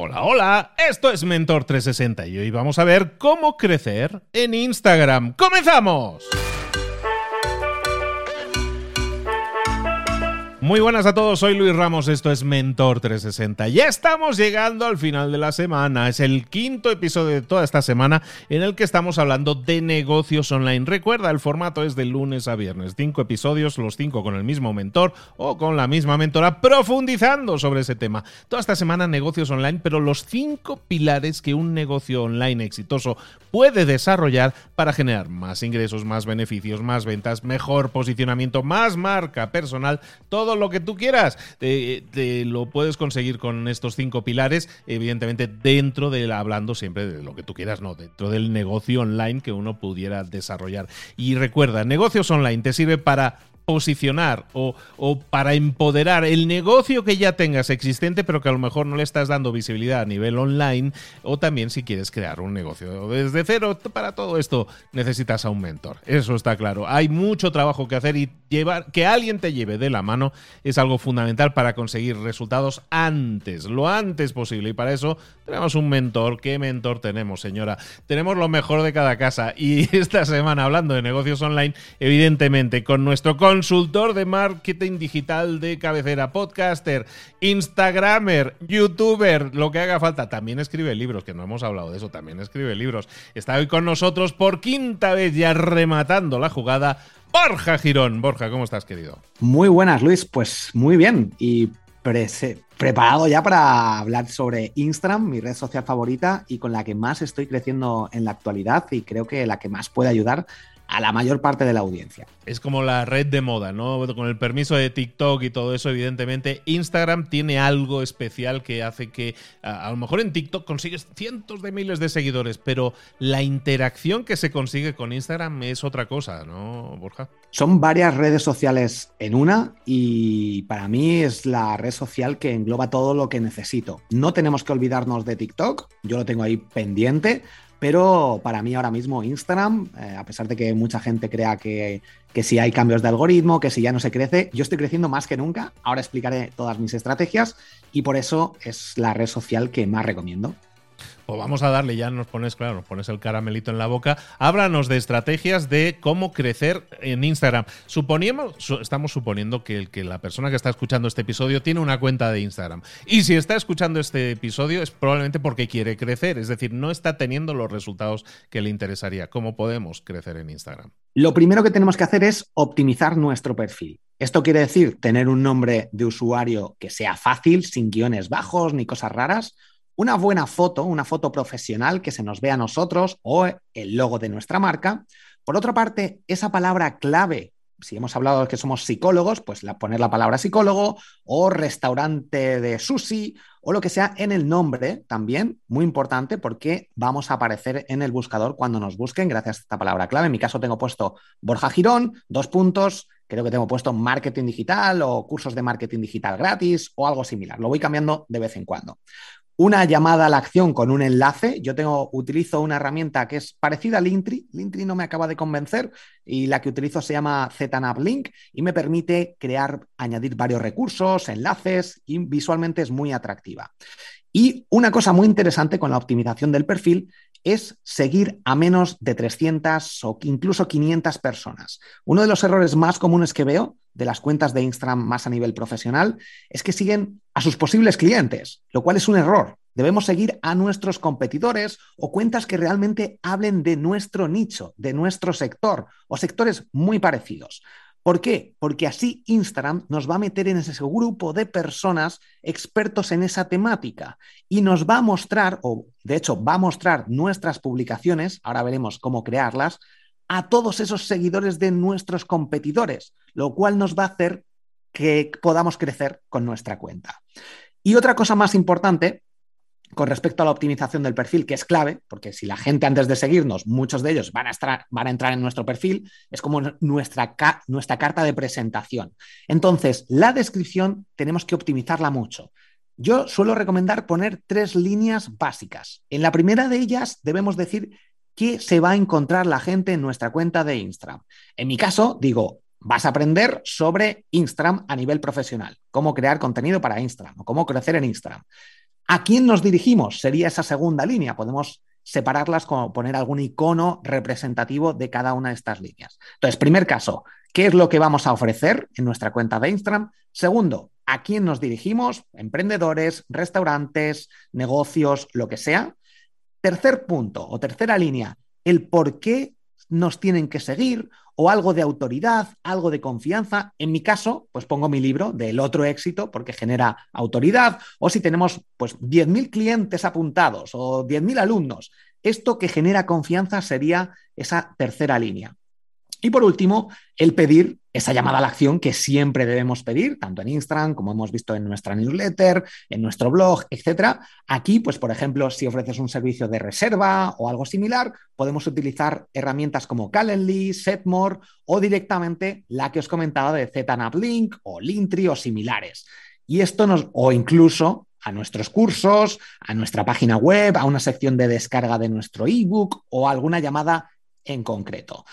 Hola, hola, esto es Mentor 360 y hoy vamos a ver cómo crecer en Instagram. ¡Comenzamos! Muy buenas a todos, soy Luis Ramos, esto es Mentor 360. Ya estamos llegando al final de la semana, es el quinto episodio de toda esta semana en el que estamos hablando de negocios online. Recuerda, el formato es de lunes a viernes, cinco episodios, los cinco con el mismo mentor o con la misma mentora, profundizando sobre ese tema. Toda esta semana negocios online, pero los cinco pilares que un negocio online exitoso puede desarrollar para generar más ingresos, más beneficios, más ventas, mejor posicionamiento, más marca personal, todo lo que tú quieras. Te, lo puedes conseguir con estos cinco pilares, evidentemente dentro de hablando siempre de lo que tú quieras, no, dentro del negocio online que uno pudiera desarrollar. Y recuerda, negocios online te sirve para posicionar o, para empoderar el negocio que ya tengas existente, pero que a lo mejor no le estás dando visibilidad a nivel online, o también si quieres crear un negocio desde cero, para todo esto necesitas a un mentor. Eso está claro. Hay mucho trabajo que hacer y llevar, que alguien te lleve de la mano es algo fundamental para conseguir resultados antes, lo antes posible. Y para eso tenemos un mentor. ¿Qué mentor tenemos, señora? Tenemos lo mejor de cada casa. Y esta semana, hablando de negocios online, evidentemente, con nuestro consultor de marketing digital de cabecera, podcaster, instagramer, youtuber, lo que haga falta. También escribe libros, que no hemos hablado de eso, también escribe libros. Está hoy con nosotros por quinta vez ya rematando la jugada. Borja Girón. Borja, ¿cómo estás, querido? Muy buenas, Luis. Pues muy bien. Y preparado ya para hablar sobre Instagram, mi red social favorita y con la que más estoy creciendo en la actualidad y creo que la que más puede ayudar a la mayor parte de la audiencia. Es como la red de moda, ¿no? Con el permiso de TikTok y todo eso, evidentemente, Instagram tiene algo especial que hace que a, lo mejor en TikTok consigues cientos de miles de seguidores, pero la interacción que se consigue con Instagram es otra cosa, ¿no, Borja? Son varias redes sociales en una y para mí es la red social que engloba todo lo que necesito. No tenemos que olvidarnos de TikTok, yo lo tengo ahí pendiente pero para mí ahora mismo Instagram, eh, a pesar de que mucha gente crea que, que si hay cambios de algoritmo, que si ya no se crece, yo estoy creciendo más que nunca. Ahora explicaré todas mis estrategias y por eso es la red social que más recomiendo. Pues vamos a darle, ya nos pones, claro, nos pones el caramelito en la boca. Háblanos de estrategias de cómo crecer en Instagram. Suponíamos, estamos suponiendo que, que la persona que está escuchando este episodio tiene una cuenta de Instagram. Y si está escuchando este episodio es probablemente porque quiere crecer, es decir, no está teniendo los resultados que le interesaría. ¿Cómo podemos crecer en Instagram? Lo primero que tenemos que hacer es optimizar nuestro perfil. Esto quiere decir tener un nombre de usuario que sea fácil, sin guiones bajos ni cosas raras una buena foto, una foto profesional que se nos vea a nosotros o el logo de nuestra marca. Por otra parte, esa palabra clave, si hemos hablado de que somos psicólogos, pues poner la palabra psicólogo o restaurante de sushi o lo que sea en el nombre también, muy importante porque vamos a aparecer en el buscador cuando nos busquen gracias a esta palabra clave. En mi caso tengo puesto Borja Girón, dos puntos, creo que tengo puesto marketing digital o cursos de marketing digital gratis o algo similar. Lo voy cambiando de vez en cuando una llamada a la acción con un enlace. Yo tengo, utilizo una herramienta que es parecida a Linktree. Linktree no me acaba de convencer y la que utilizo se llama ZNAP Link y me permite crear, añadir varios recursos, enlaces y visualmente es muy atractiva. Y una cosa muy interesante con la optimización del perfil es seguir a menos de 300 o incluso 500 personas. Uno de los errores más comunes que veo de las cuentas de Instagram más a nivel profesional es que siguen a sus posibles clientes, lo cual es un error. Debemos seguir a nuestros competidores o cuentas que realmente hablen de nuestro nicho, de nuestro sector o sectores muy parecidos. ¿Por qué? Porque así Instagram nos va a meter en ese grupo de personas expertos en esa temática y nos va a mostrar, o de hecho va a mostrar nuestras publicaciones, ahora veremos cómo crearlas, a todos esos seguidores de nuestros competidores, lo cual nos va a hacer que podamos crecer con nuestra cuenta. Y otra cosa más importante con respecto a la optimización del perfil, que es clave, porque si la gente antes de seguirnos, muchos de ellos van a, estar, van a entrar en nuestro perfil, es como nuestra, nuestra carta de presentación. Entonces, la descripción tenemos que optimizarla mucho. Yo suelo recomendar poner tres líneas básicas. En la primera de ellas debemos decir qué se va a encontrar la gente en nuestra cuenta de Instagram. En mi caso, digo, vas a aprender sobre Instagram a nivel profesional, cómo crear contenido para Instagram o cómo crecer en Instagram. ¿A quién nos dirigimos? Sería esa segunda línea. Podemos separarlas como poner algún icono representativo de cada una de estas líneas. Entonces, primer caso, ¿qué es lo que vamos a ofrecer en nuestra cuenta de Instagram? Segundo, ¿a quién nos dirigimos? Emprendedores, restaurantes, negocios, lo que sea. Tercer punto o tercera línea, el por qué nos tienen que seguir o algo de autoridad, algo de confianza. En mi caso, pues pongo mi libro del otro éxito porque genera autoridad o si tenemos pues 10.000 clientes apuntados o 10.000 alumnos, esto que genera confianza sería esa tercera línea. Y por último, el pedir esa llamada a la acción que siempre debemos pedir, tanto en Instagram como hemos visto en nuestra newsletter, en nuestro blog, etcétera. Aquí, pues por ejemplo, si ofreces un servicio de reserva o algo similar, podemos utilizar herramientas como Calendly, Setmore o directamente la que os comentaba de ZNAPLink o Linktree o similares. Y esto nos, o incluso a nuestros cursos, a nuestra página web, a una sección de descarga de nuestro ebook o alguna llamada en concreto.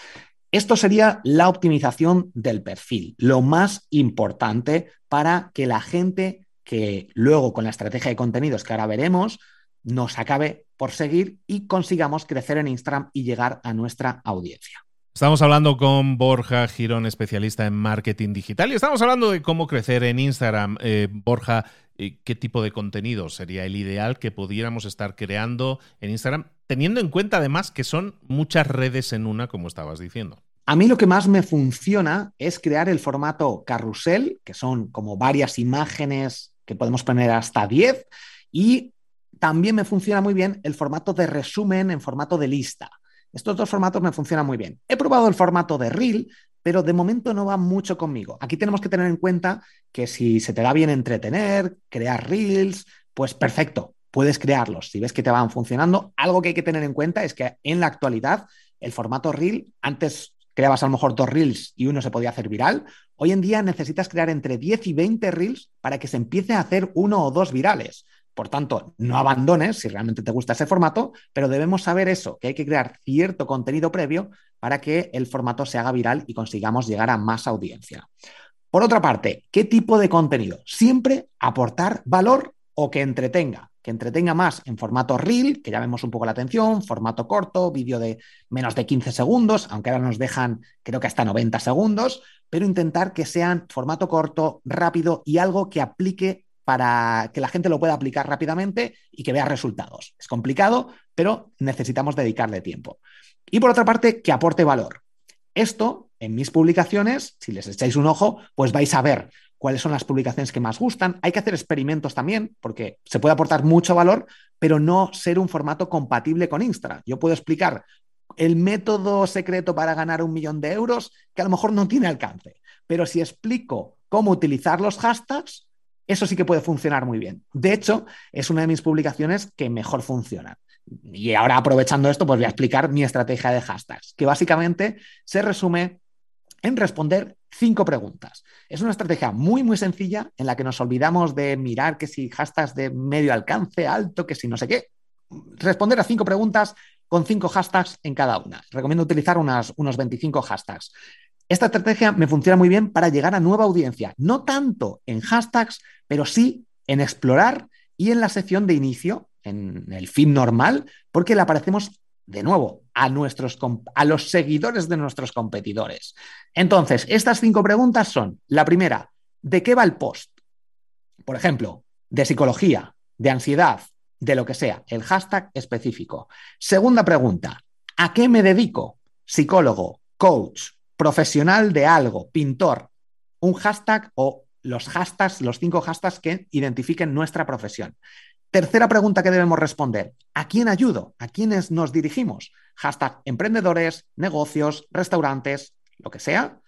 Esto sería la optimización del perfil, lo más importante para que la gente que luego con la estrategia de contenidos que ahora veremos nos acabe por seguir y consigamos crecer en Instagram y llegar a nuestra audiencia. Estamos hablando con Borja Girón, especialista en marketing digital, y estamos hablando de cómo crecer en Instagram. Eh, Borja, eh, ¿qué tipo de contenido sería el ideal que pudiéramos estar creando en Instagram, teniendo en cuenta además que son muchas redes en una, como estabas diciendo? A mí lo que más me funciona es crear el formato carrusel, que son como varias imágenes que podemos poner hasta 10, y también me funciona muy bien el formato de resumen en formato de lista. Estos dos formatos me funcionan muy bien. He probado el formato de reel, pero de momento no va mucho conmigo. Aquí tenemos que tener en cuenta que si se te da bien entretener, crear reels, pues perfecto, puedes crearlos. Si ves que te van funcionando, algo que hay que tener en cuenta es que en la actualidad el formato reel antes creabas a lo mejor dos reels y uno se podía hacer viral. Hoy en día necesitas crear entre 10 y 20 reels para que se empiece a hacer uno o dos virales. Por tanto, no abandones si realmente te gusta ese formato, pero debemos saber eso, que hay que crear cierto contenido previo para que el formato se haga viral y consigamos llegar a más audiencia. Por otra parte, ¿qué tipo de contenido? Siempre aportar valor o que entretenga que entretenga más en formato reel, que llamemos un poco la atención, formato corto, vídeo de menos de 15 segundos, aunque ahora nos dejan creo que hasta 90 segundos, pero intentar que sean formato corto, rápido y algo que aplique para que la gente lo pueda aplicar rápidamente y que vea resultados. Es complicado, pero necesitamos dedicarle tiempo. Y por otra parte, que aporte valor. Esto, en mis publicaciones, si les echáis un ojo, pues vais a ver cuáles son las publicaciones que más gustan. Hay que hacer experimentos también, porque se puede aportar mucho valor, pero no ser un formato compatible con Instagram. Yo puedo explicar el método secreto para ganar un millón de euros que a lo mejor no tiene alcance, pero si explico cómo utilizar los hashtags, eso sí que puede funcionar muy bien. De hecho, es una de mis publicaciones que mejor funcionan. Y ahora aprovechando esto, pues voy a explicar mi estrategia de hashtags, que básicamente se resume en responder cinco preguntas. Es una estrategia muy, muy sencilla en la que nos olvidamos de mirar que si hashtags de medio alcance, alto, que si no sé qué. Responder a cinco preguntas con cinco hashtags en cada una. Recomiendo utilizar unas, unos 25 hashtags. Esta estrategia me funciona muy bien para llegar a nueva audiencia, no tanto en hashtags, pero sí en explorar y en la sección de inicio, en el feed normal, porque le aparecemos de nuevo, a, nuestros, a los seguidores de nuestros competidores. Entonces, estas cinco preguntas son, la primera, ¿de qué va el post? Por ejemplo, de psicología, de ansiedad, de lo que sea, el hashtag específico. Segunda pregunta, ¿a qué me dedico? Psicólogo, coach, profesional de algo, pintor, un hashtag o los hashtags, los cinco hashtags que identifiquen nuestra profesión. Tercera pregunta que debemos responder. ¿A quién ayudo? ¿A quiénes nos dirigimos? Hashtag emprendedores, negocios, restaurantes, lo que sea.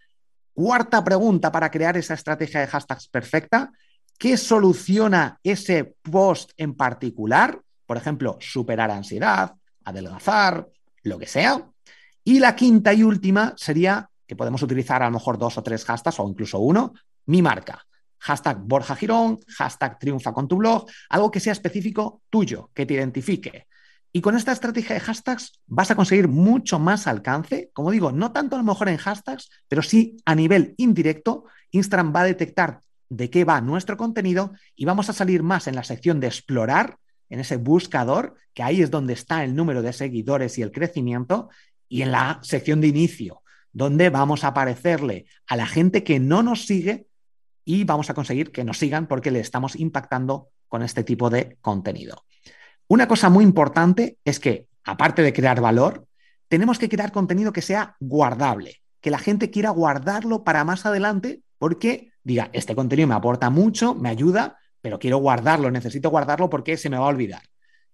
Cuarta pregunta para crear esa estrategia de hashtags perfecta. ¿Qué soluciona ese post en particular? Por ejemplo, superar ansiedad, adelgazar, lo que sea. Y la quinta y última sería que podemos utilizar a lo mejor dos o tres hashtags o incluso uno, mi marca hashtag Borja Girón, hashtag Triunfa con tu blog, algo que sea específico tuyo, que te identifique. Y con esta estrategia de hashtags vas a conseguir mucho más alcance. Como digo, no tanto a lo mejor en hashtags, pero sí a nivel indirecto, Instagram va a detectar de qué va nuestro contenido y vamos a salir más en la sección de explorar, en ese buscador, que ahí es donde está el número de seguidores y el crecimiento, y en la sección de inicio, donde vamos a aparecerle a la gente que no nos sigue y vamos a conseguir que nos sigan porque le estamos impactando con este tipo de contenido. Una cosa muy importante es que, aparte de crear valor, tenemos que crear contenido que sea guardable, que la gente quiera guardarlo para más adelante porque diga, este contenido me aporta mucho, me ayuda, pero quiero guardarlo, necesito guardarlo porque se me va a olvidar.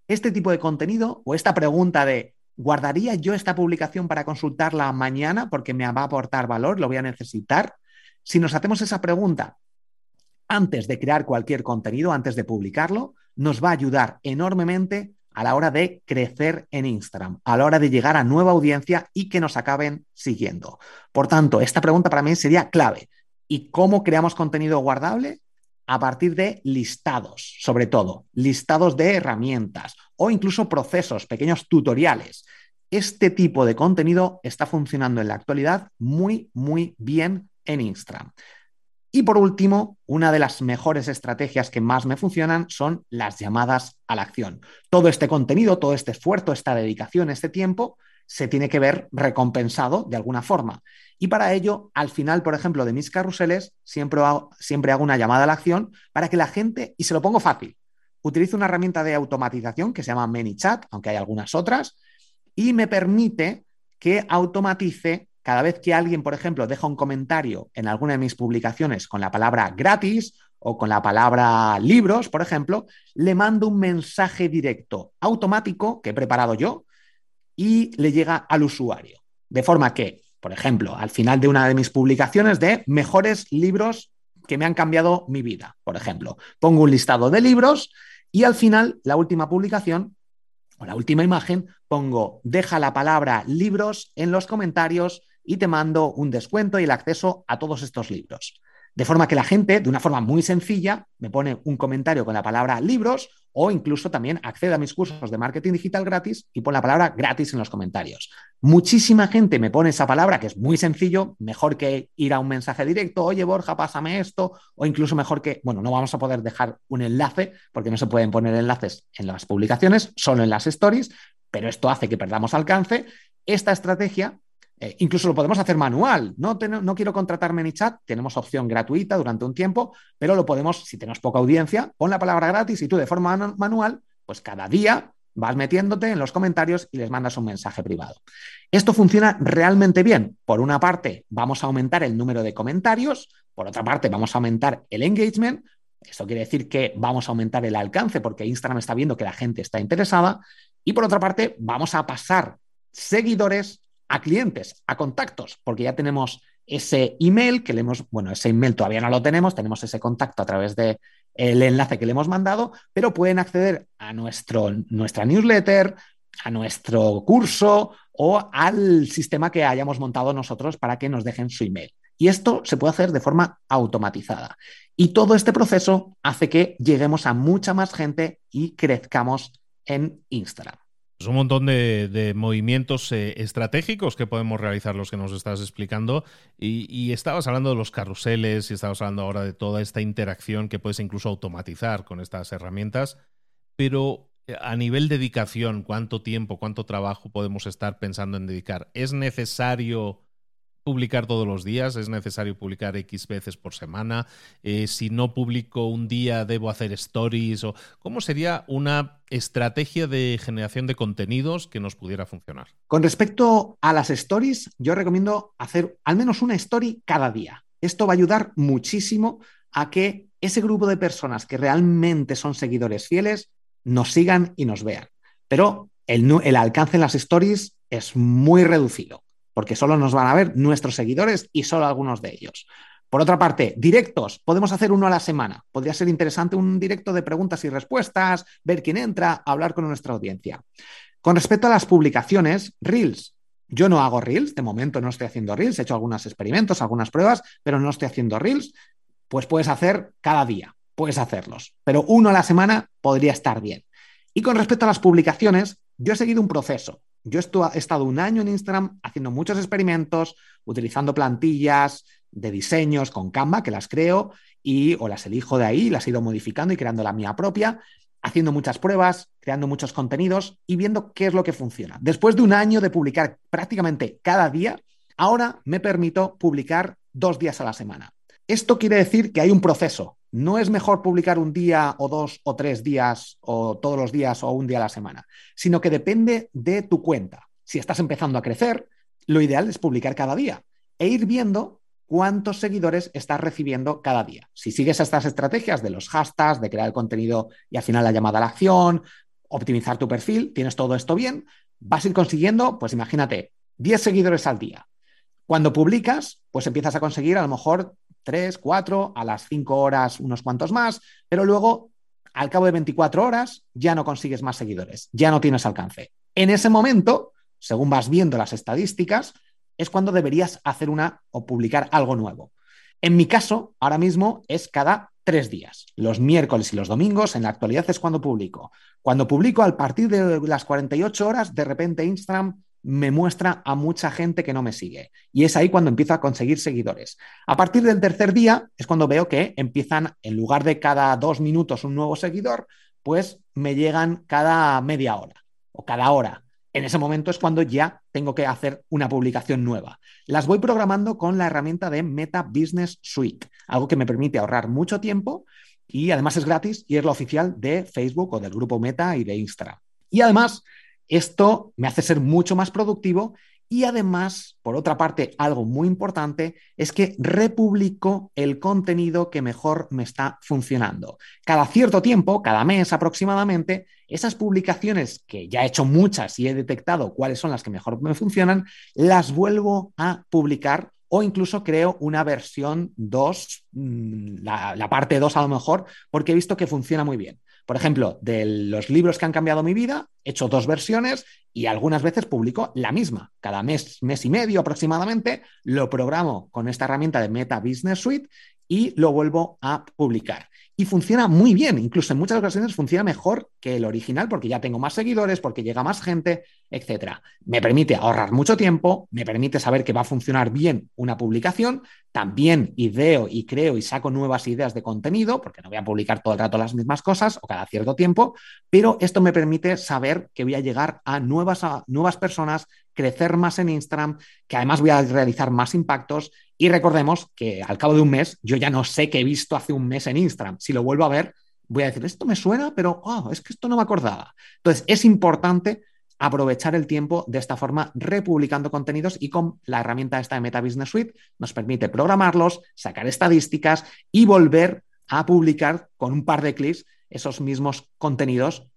Este tipo de contenido o esta pregunta de, ¿guardaría yo esta publicación para consultarla mañana porque me va a aportar valor, lo voy a necesitar? Si nos hacemos esa pregunta antes de crear cualquier contenido, antes de publicarlo, nos va a ayudar enormemente a la hora de crecer en Instagram, a la hora de llegar a nueva audiencia y que nos acaben siguiendo. Por tanto, esta pregunta para mí sería clave. ¿Y cómo creamos contenido guardable? A partir de listados, sobre todo, listados de herramientas o incluso procesos, pequeños tutoriales. Este tipo de contenido está funcionando en la actualidad muy, muy bien en Instagram. Y por último, una de las mejores estrategias que más me funcionan son las llamadas a la acción. Todo este contenido, todo este esfuerzo, esta dedicación, este tiempo, se tiene que ver recompensado de alguna forma. Y para ello, al final, por ejemplo, de mis carruseles, siempre hago, siempre hago una llamada a la acción para que la gente, y se lo pongo fácil, utilizo una herramienta de automatización que se llama ManyChat, aunque hay algunas otras, y me permite que automatice cada vez que alguien, por ejemplo, deja un comentario en alguna de mis publicaciones con la palabra gratis o con la palabra libros, por ejemplo, le mando un mensaje directo automático que he preparado yo y le llega al usuario. De forma que, por ejemplo, al final de una de mis publicaciones de mejores libros que me han cambiado mi vida, por ejemplo, pongo un listado de libros y al final, la última publicación o la última imagen, pongo deja la palabra libros en los comentarios y te mando un descuento y el acceso a todos estos libros. De forma que la gente, de una forma muy sencilla, me pone un comentario con la palabra libros o incluso también accede a mis cursos de marketing digital gratis y pone la palabra gratis en los comentarios. Muchísima gente me pone esa palabra, que es muy sencillo, mejor que ir a un mensaje directo, oye Borja, pásame esto, o incluso mejor que, bueno, no vamos a poder dejar un enlace porque no se pueden poner enlaces en las publicaciones, solo en las stories, pero esto hace que perdamos alcance. Esta estrategia eh, incluso lo podemos hacer manual. No, no quiero contratar tenemos opción gratuita durante un tiempo, pero lo podemos, si tenemos poca audiencia, pon la palabra gratis y tú de forma manual, pues cada día vas metiéndote en los comentarios y les mandas un mensaje privado. Esto funciona realmente bien. Por una parte, vamos a aumentar el número de comentarios, por otra parte, vamos a aumentar el engagement. Esto quiere decir que vamos a aumentar el alcance porque Instagram está viendo que la gente está interesada. Y por otra parte, vamos a pasar seguidores a clientes, a contactos, porque ya tenemos ese email que le hemos, bueno, ese email todavía no lo tenemos, tenemos ese contacto a través del enlace que le hemos mandado, pero pueden acceder a nuestro, nuestra newsletter, a nuestro curso o al sistema que hayamos montado nosotros para que nos dejen su email. Y esto se puede hacer de forma automatizada. Y todo este proceso hace que lleguemos a mucha más gente y crezcamos en Instagram. Es un montón de, movimientos eh, estratégicos que podemos realizar los que nos estás explicando. Y, estabas hablando de los carruseles y estabas hablando ahora de toda esta interacción que puedes incluso automatizar con estas herramientas. Pero eh, a nivel dedicación, ¿cuánto tiempo, cuánto trabajo podemos estar pensando en dedicar? ¿Es necesario publicar todos los días, es necesario publicar X veces por semana. Eh, si no publico un día, debo hacer stories. O, ¿Cómo sería una estrategia de generación de contenidos que nos pudiera funcionar? Con respecto a las stories, yo recomiendo hacer al menos una story cada día. Esto va a ayudar muchísimo a que ese grupo de personas que realmente son seguidores fieles nos sigan y nos vean. Pero el, el alcance en las stories es muy reducido porque solo nos van a ver nuestros seguidores y solo algunos de ellos. Por otra parte, directos, podemos hacer uno a la semana. Podría ser interesante un directo de preguntas y respuestas, ver quién entra, hablar con nuestra audiencia. Con respecto a las publicaciones, Reels. Yo no hago Reels, de momento no estoy haciendo Reels, he hecho algunos experimentos, algunas pruebas, pero no estoy haciendo Reels. Pues puedes hacer cada día, puedes hacerlos, pero uno a la semana podría estar bien. Y con respecto a las publicaciones, yo he seguido un proceso. Yo he estado un año en Instagram haciendo muchos experimentos, utilizando plantillas, de diseños con Canva que las creo y o las elijo de ahí, las he ido modificando y creando la mía propia, haciendo muchas pruebas, creando muchos contenidos y viendo qué es lo que funciona. Después de un año de publicar prácticamente cada día, ahora me permito publicar dos días a la semana. Esto quiere decir que hay un proceso. No es mejor publicar un día o dos o tres días o todos los días o un día a la semana, sino que depende de tu cuenta. Si estás empezando a crecer, lo ideal es publicar cada día e ir viendo cuántos seguidores estás recibiendo cada día. Si sigues estas estrategias de los hashtags, de crear el contenido y al final la llamada a la acción, optimizar tu perfil, tienes todo esto bien, vas a ir consiguiendo, pues imagínate, 10 seguidores al día. Cuando publicas, pues empiezas a conseguir a lo mejor 3, 4, a las 5 horas unos cuantos más, pero luego al cabo de 24 horas ya no consigues más seguidores, ya no tienes alcance. En ese momento, según vas viendo las estadísticas, es cuando deberías hacer una o publicar algo nuevo. En mi caso, ahora mismo es cada tres días. Los miércoles y los domingos, en la actualidad es cuando publico. Cuando publico, al partir de las 48 horas, de repente Instagram me muestra a mucha gente que no me sigue. Y es ahí cuando empiezo a conseguir seguidores. A partir del tercer día es cuando veo que empiezan, en lugar de cada dos minutos un nuevo seguidor, pues me llegan cada media hora o cada hora. En ese momento es cuando ya tengo que hacer una publicación nueva. Las voy programando con la herramienta de Meta Business Suite, algo que me permite ahorrar mucho tiempo y además es gratis y es la oficial de Facebook o del grupo Meta y de Instagram. Y además esto me hace ser mucho más productivo y además, por otra parte, algo muy importante es que republico el contenido que mejor me está funcionando. Cada cierto tiempo, cada mes aproximadamente, esas publicaciones que ya he hecho muchas y he detectado cuáles son las que mejor me funcionan, las vuelvo a publicar o incluso creo una versión 2, mm, la, la parte 2 a lo mejor, porque he visto que funciona muy bien. Por ejemplo, de los libros que han cambiado mi vida, he hecho dos versiones y algunas veces publico la misma. Cada mes, mes y medio aproximadamente, lo programo con esta herramienta de Meta Business Suite y lo vuelvo a publicar y funciona muy bien. Incluso en muchas ocasiones funciona mejor que el original porque ya tengo más seguidores, porque llega más gente, etc. Me permite ahorrar mucho tiempo, me permite saber que va a funcionar bien una publicación. También ideo y creo y saco nuevas ideas de contenido, porque no voy a publicar todo el rato las mismas cosas o cada cierto tiempo, pero esto me permite saber que voy a llegar a nuevas, a nuevas personas, crecer más en Instagram, que además voy a realizar más impactos y recordemos que al cabo de un mes yo ya no sé qué he visto hace un mes en Instagram. Si lo vuelvo a ver, voy a decir, esto me suena, pero oh, es que esto no me acordaba. Entonces, es importante aprovechar el tiempo de esta forma republicando contenidos y con la herramienta esta de Meta Business Suite nos permite programarlos, sacar estadísticas y volver a publicar con un par de clics esos mismos contenidos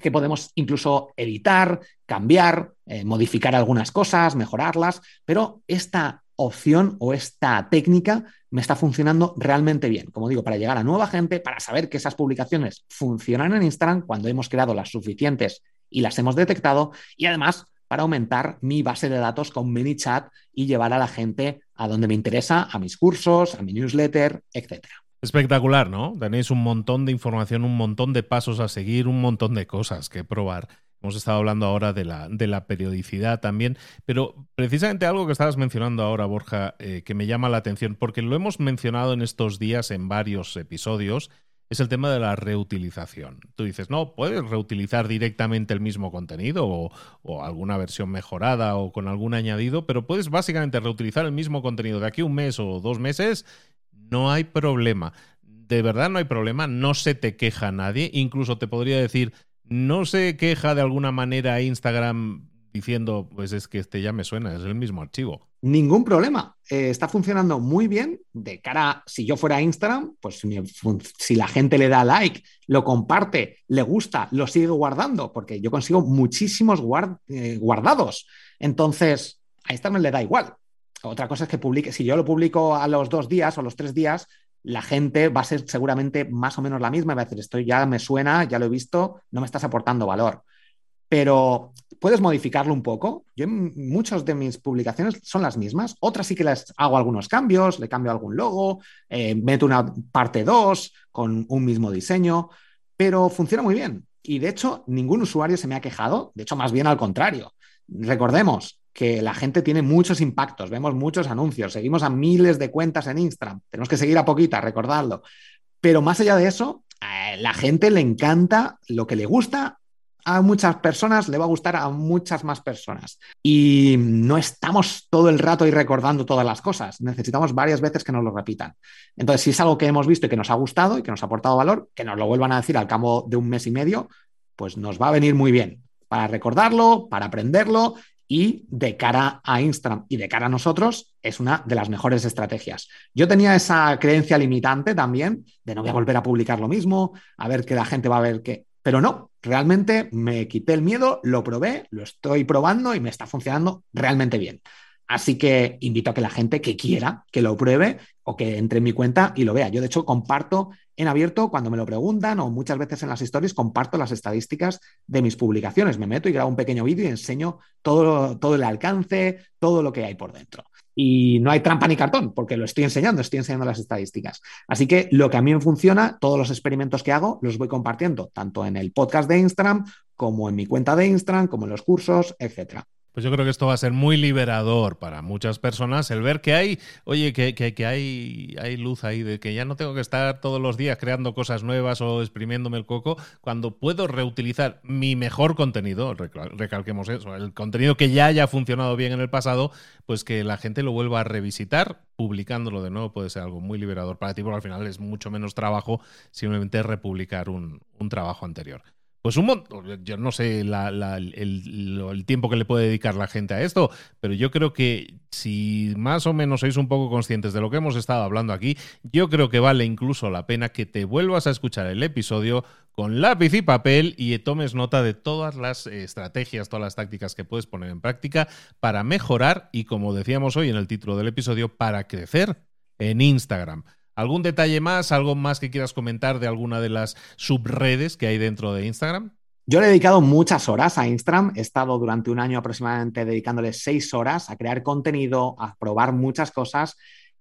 que podemos incluso editar, cambiar, eh, modificar algunas cosas, mejorarlas, pero esta opción o esta técnica me está funcionando realmente bien. Como digo, para llegar a nueva gente, para saber que esas publicaciones funcionan en Instagram cuando hemos creado las suficientes y las hemos detectado y además para aumentar mi base de datos con ManyChat y llevar a la gente a donde me interesa, a mis cursos, a mi newsletter, etc. Espectacular, ¿no? Tenéis un montón de información, un montón de pasos a seguir, un montón de cosas que probar. Hemos estado hablando ahora de la, de la periodicidad también, pero precisamente algo que estabas mencionando ahora, Borja, eh, que me llama la atención, porque lo hemos mencionado en estos días en varios episodios, es el tema de la reutilización. Tú dices, no, puedes reutilizar directamente el mismo contenido o, o, alguna versión mejorada o con algún añadido, pero puedes básicamente reutilizar el mismo contenido de aquí un mes o dos meses, no hay problema. De verdad no hay problema, no se te queja nadie, incluso te podría decir, no se queja de alguna manera Instagram diciendo, pues es que este ya me suena, es el mismo archivo. Ningún problema. Eh, está funcionando muy bien de cara, si yo fuera Instagram, pues si, la gente le da like, lo comparte, le gusta, lo sigue guardando, porque yo consigo muchísimos eh, guardados. Entonces, a Instagram le da igual. Otra cosa es que publique, si yo lo publico a los dos días o a los tres días, la gente va a ser seguramente más o menos la misma. Va a decir, esto ya me suena, ya lo he visto, no me estás aportando valor. Pero puedes modificarlo un poco. Yo muchas de mis publicaciones son las mismas. Otras sí que les hago algunos cambios, le cambio algún logo, eh, meto una parte 2 con un mismo diseño, pero funciona muy bien. Y de hecho, ningún usuario se me ha quejado. De hecho, más bien al contrario. Recordemos, que la gente tiene muchos impactos, vemos muchos anuncios, seguimos a miles de cuentas en Instagram, tenemos que seguir a poquitas, recordadlo. Pero más allá de eso, eh, la gente le encanta lo que le gusta a muchas personas, le va a gustar a muchas más personas. Y no estamos todo el rato ahí recordando todas las cosas, necesitamos varias veces que nos lo repitan. Entonces, si es algo que hemos visto y que nos ha gustado y que nos ha aportado valor, que nos lo vuelvan a decir al cabo de un mes y medio, pues nos va a venir muy bien para recordarlo, para aprenderlo y de cara a Instagram y de cara a nosotros es una de las mejores estrategias. Yo tenía esa creencia limitante también de no voy a volver a publicar lo mismo, a ver que la gente va a ver que... Pero no, realmente me quité el miedo, lo probé, lo estoy probando y me está funcionando realmente bien. Así que invito a que la gente que quiera que lo pruebe o que entre en mi cuenta y lo vea. Yo, de hecho, comparto en abierto cuando me lo preguntan o muchas veces en las stories comparto las estadísticas de mis publicaciones. Me meto y grabo un pequeño vídeo y enseño todo, todo el alcance, todo lo que hay por dentro. Y no hay trampa ni cartón, porque lo estoy enseñando, estoy enseñando las estadísticas. Así que lo que a mí me funciona, todos los experimentos que hago, los voy compartiendo, tanto en el podcast de Instagram, como en mi cuenta de Instagram, como en los cursos, etcétera. Pues yo creo que esto va a ser muy liberador para muchas personas el ver que hay, oye, que, que, hay, hay luz ahí, de que ya no tengo que estar todos los días creando cosas nuevas o exprimiéndome el coco, cuando puedo reutilizar mi mejor contenido, recalquemos eso, el contenido que ya haya funcionado bien en el pasado, pues que la gente lo vuelva a revisitar, publicándolo de nuevo puede ser algo muy liberador para ti, porque al final es mucho menos trabajo simplemente republicar un, un trabajo anterior. Pues un montón, yo no sé el, tiempo que le puede dedicar la gente a esto, pero yo creo que si más o menos sois un poco conscientes de lo que hemos estado hablando aquí, yo creo que vale incluso la pena que te vuelvas a escuchar el episodio con lápiz y papel y tomes nota de todas las estrategias, todas las tácticas que puedes poner en práctica para mejorar y, como decíamos hoy en el título del episodio, para crecer en Instagram. ¿Algún detalle más, algo más que quieras comentar de alguna de las subredes que hay dentro de Instagram? Yo le he dedicado muchas horas a Instagram. He estado durante un año aproximadamente dedicándole seis horas a crear contenido, a probar muchas cosas.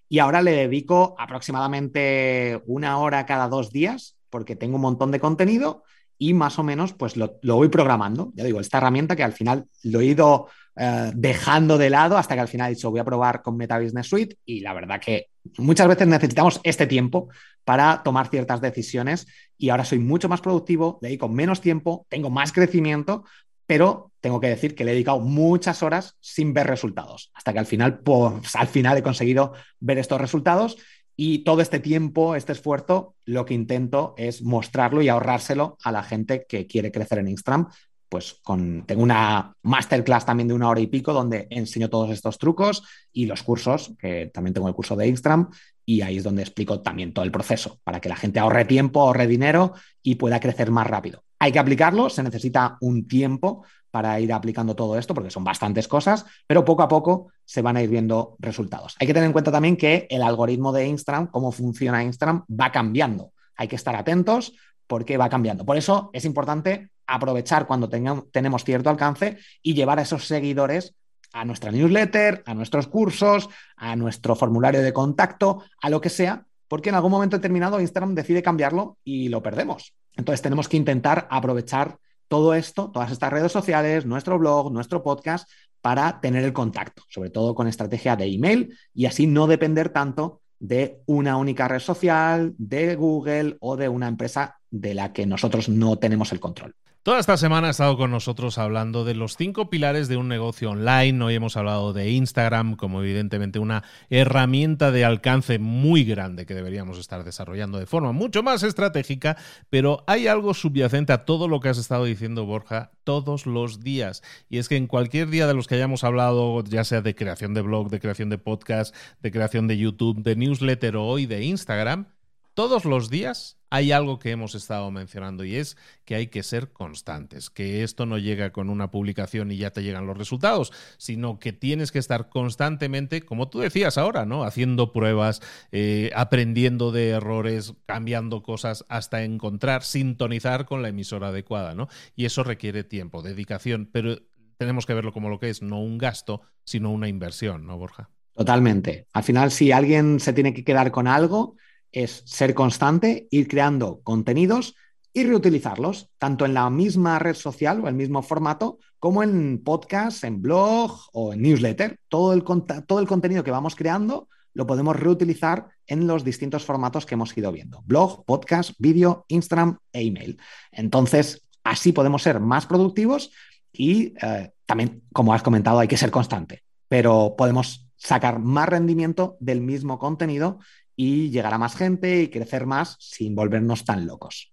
Y ahora le dedico aproximadamente una hora cada dos días porque tengo un montón de contenido y más o menos pues lo, voy programando. Ya digo, esta herramienta que al final lo he ido eh, dejando de lado hasta que al final he dicho voy a probar con Meta Business Suite y la verdad que muchas veces necesitamos este tiempo para tomar ciertas decisiones y ahora soy mucho más productivo, dedico menos tiempo, tengo más crecimiento, pero tengo que decir que le he dedicado muchas horas sin ver resultados, hasta que al final, pues, al final he conseguido ver estos resultados y todo este tiempo, este esfuerzo, lo que intento es mostrarlo y ahorrárselo a la gente que quiere crecer en Instagram. Pues con, tengo una masterclass también de una hora y pico donde enseño todos estos trucos y los cursos, que también tengo el curso de Instagram, y ahí es donde explico también todo el proceso para que la gente ahorre tiempo, ahorre dinero y pueda crecer más rápido. Hay que aplicarlo, se necesita un tiempo para ir aplicando todo esto, porque son bastantes cosas, pero poco a poco se van a ir viendo resultados. Hay que tener en cuenta también que el algoritmo de Instagram, cómo funciona Instagram, va cambiando. Hay que estar atentos porque va cambiando. Por eso es importante aprovechar cuando tenemos cierto alcance y llevar a esos seguidores a nuestra newsletter, a nuestros cursos, a nuestro formulario de contacto, a lo que sea, porque en algún momento determinado Instagram decide cambiarlo y lo perdemos. Entonces tenemos que intentar aprovechar todo esto, todas estas redes sociales, nuestro blog, nuestro podcast, para tener el contacto, sobre todo con estrategia de email y así no depender tanto de una única red social, de Google o de una empresa de la que nosotros no tenemos el control. Toda esta semana ha estado con nosotros hablando de los cinco pilares de un negocio online. Hoy hemos hablado de Instagram como evidentemente una herramienta de alcance muy grande que deberíamos estar desarrollando de forma mucho más estratégica, pero hay algo subyacente a todo lo que has estado diciendo, Borja, todos los días. Y es que en cualquier día de los que hayamos hablado, ya sea de creación de blog, de creación de podcast, de creación de YouTube, de newsletter o hoy de Instagram, todos los días hay algo que hemos estado mencionando y es que hay que ser constantes, que esto no llega con una publicación y ya te llegan los resultados, sino que tienes que estar constantemente, como tú decías ahora, ¿no? Haciendo pruebas, eh, aprendiendo de errores, cambiando cosas hasta encontrar, sintonizar con la emisora adecuada, ¿no? Y eso requiere tiempo, dedicación, pero tenemos que verlo como lo que es, no un gasto, sino una inversión, ¿no, Borja? Totalmente. Al final, si alguien se tiene que quedar con algo, es ser constante, ir creando contenidos y reutilizarlos, tanto en la misma red social o el mismo formato, como en podcast, en blog o en newsletter. Todo el, todo el contenido que vamos creando lo podemos reutilizar en los distintos formatos que hemos ido viendo. Blog, podcast, vídeo, Instagram e email. Entonces, así podemos ser más productivos y eh, también, como has comentado, hay que ser constante, pero podemos sacar más rendimiento del mismo contenido y llegar a más gente y crecer más sin volvernos tan locos.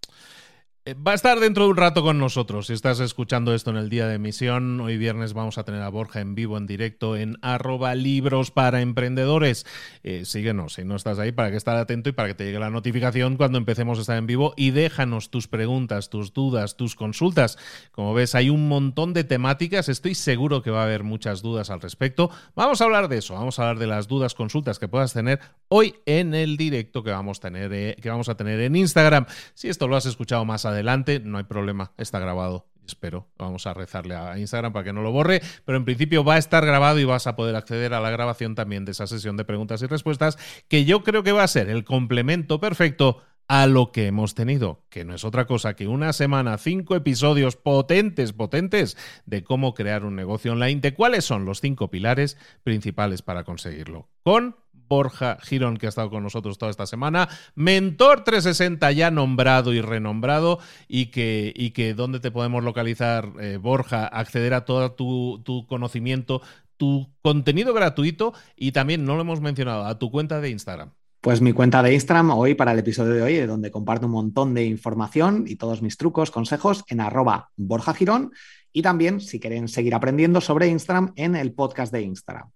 Va a estar dentro de un rato con nosotros. Si estás escuchando esto en el día de emisión, hoy viernes vamos a tener a Borja en vivo, en directo, en arroba libros para emprendedores. Eh, síguenos, si no estás ahí, para que estar atento y para que te llegue la notificación cuando empecemos a estar en vivo. Y déjanos tus preguntas, tus dudas, tus consultas. Como ves, hay un montón de temáticas. Estoy seguro que va a haber muchas dudas al respecto. Vamos a hablar de eso. Vamos a hablar de las dudas, consultas que puedas tener hoy en el directo que vamos a tener, eh, que vamos a tener en Instagram. Si esto lo has escuchado más adelante, no hay problema, está grabado. Espero, vamos a rezarle a Instagram para que no lo borre, pero en principio va a estar grabado y vas a poder acceder a la grabación también de esa sesión de preguntas y respuestas, que yo creo que va a ser el complemento perfecto a lo que hemos tenido, que no es otra cosa que una semana, cinco episodios potentes, potentes de cómo crear un negocio online, de cuáles son los cinco pilares principales para conseguirlo. Con Borja Girón, que ha estado con nosotros toda esta semana. Mentor 360 ya nombrado y renombrado. Y que, y que ¿dónde te podemos localizar, eh, Borja? Acceder a todo tu, tu conocimiento, tu contenido gratuito y también, no lo hemos mencionado, a tu cuenta de Instagram. Pues mi cuenta de Instagram hoy para el episodio de hoy, donde comparto un montón de información y todos mis trucos, consejos en arroba Borja Girón. Y también, si quieren seguir aprendiendo sobre Instagram, en el podcast de Instagram.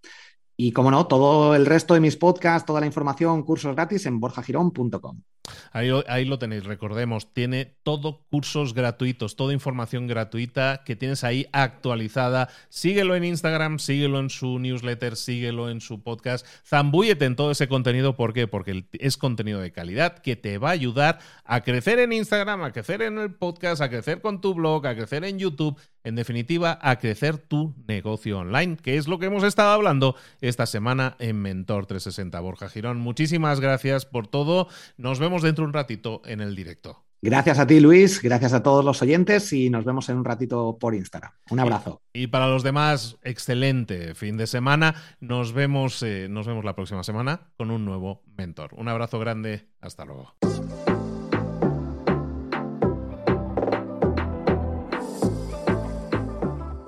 Y como no, todo el resto de mis podcasts, toda la información, cursos gratis en borjagirón.com. Ahí, ahí, lo tenéis, recordemos, tiene todo cursos gratuitos, toda información gratuita que tienes ahí actualizada. Síguelo en Instagram, síguelo en su newsletter, síguelo en su podcast. Zambúyete en todo ese contenido. ¿Por qué? Porque es contenido de calidad que te va a ayudar a crecer en Instagram, a crecer en el podcast, a crecer con tu blog, a crecer en YouTube. En definitiva, a crecer tu negocio online, que es lo que hemos estado hablando esta semana en Mentor 360. Borja Girón, muchísimas gracias por todo. Nos vemos dentro de un ratito en el directo. Gracias a ti, Luis. Gracias a todos los oyentes y nos vemos en un ratito por Instagram. Un abrazo. Y, para los demás, excelente fin de semana. Nos vemos, eh, nos vemos la próxima semana con un nuevo mentor. Un abrazo grande. Hasta luego.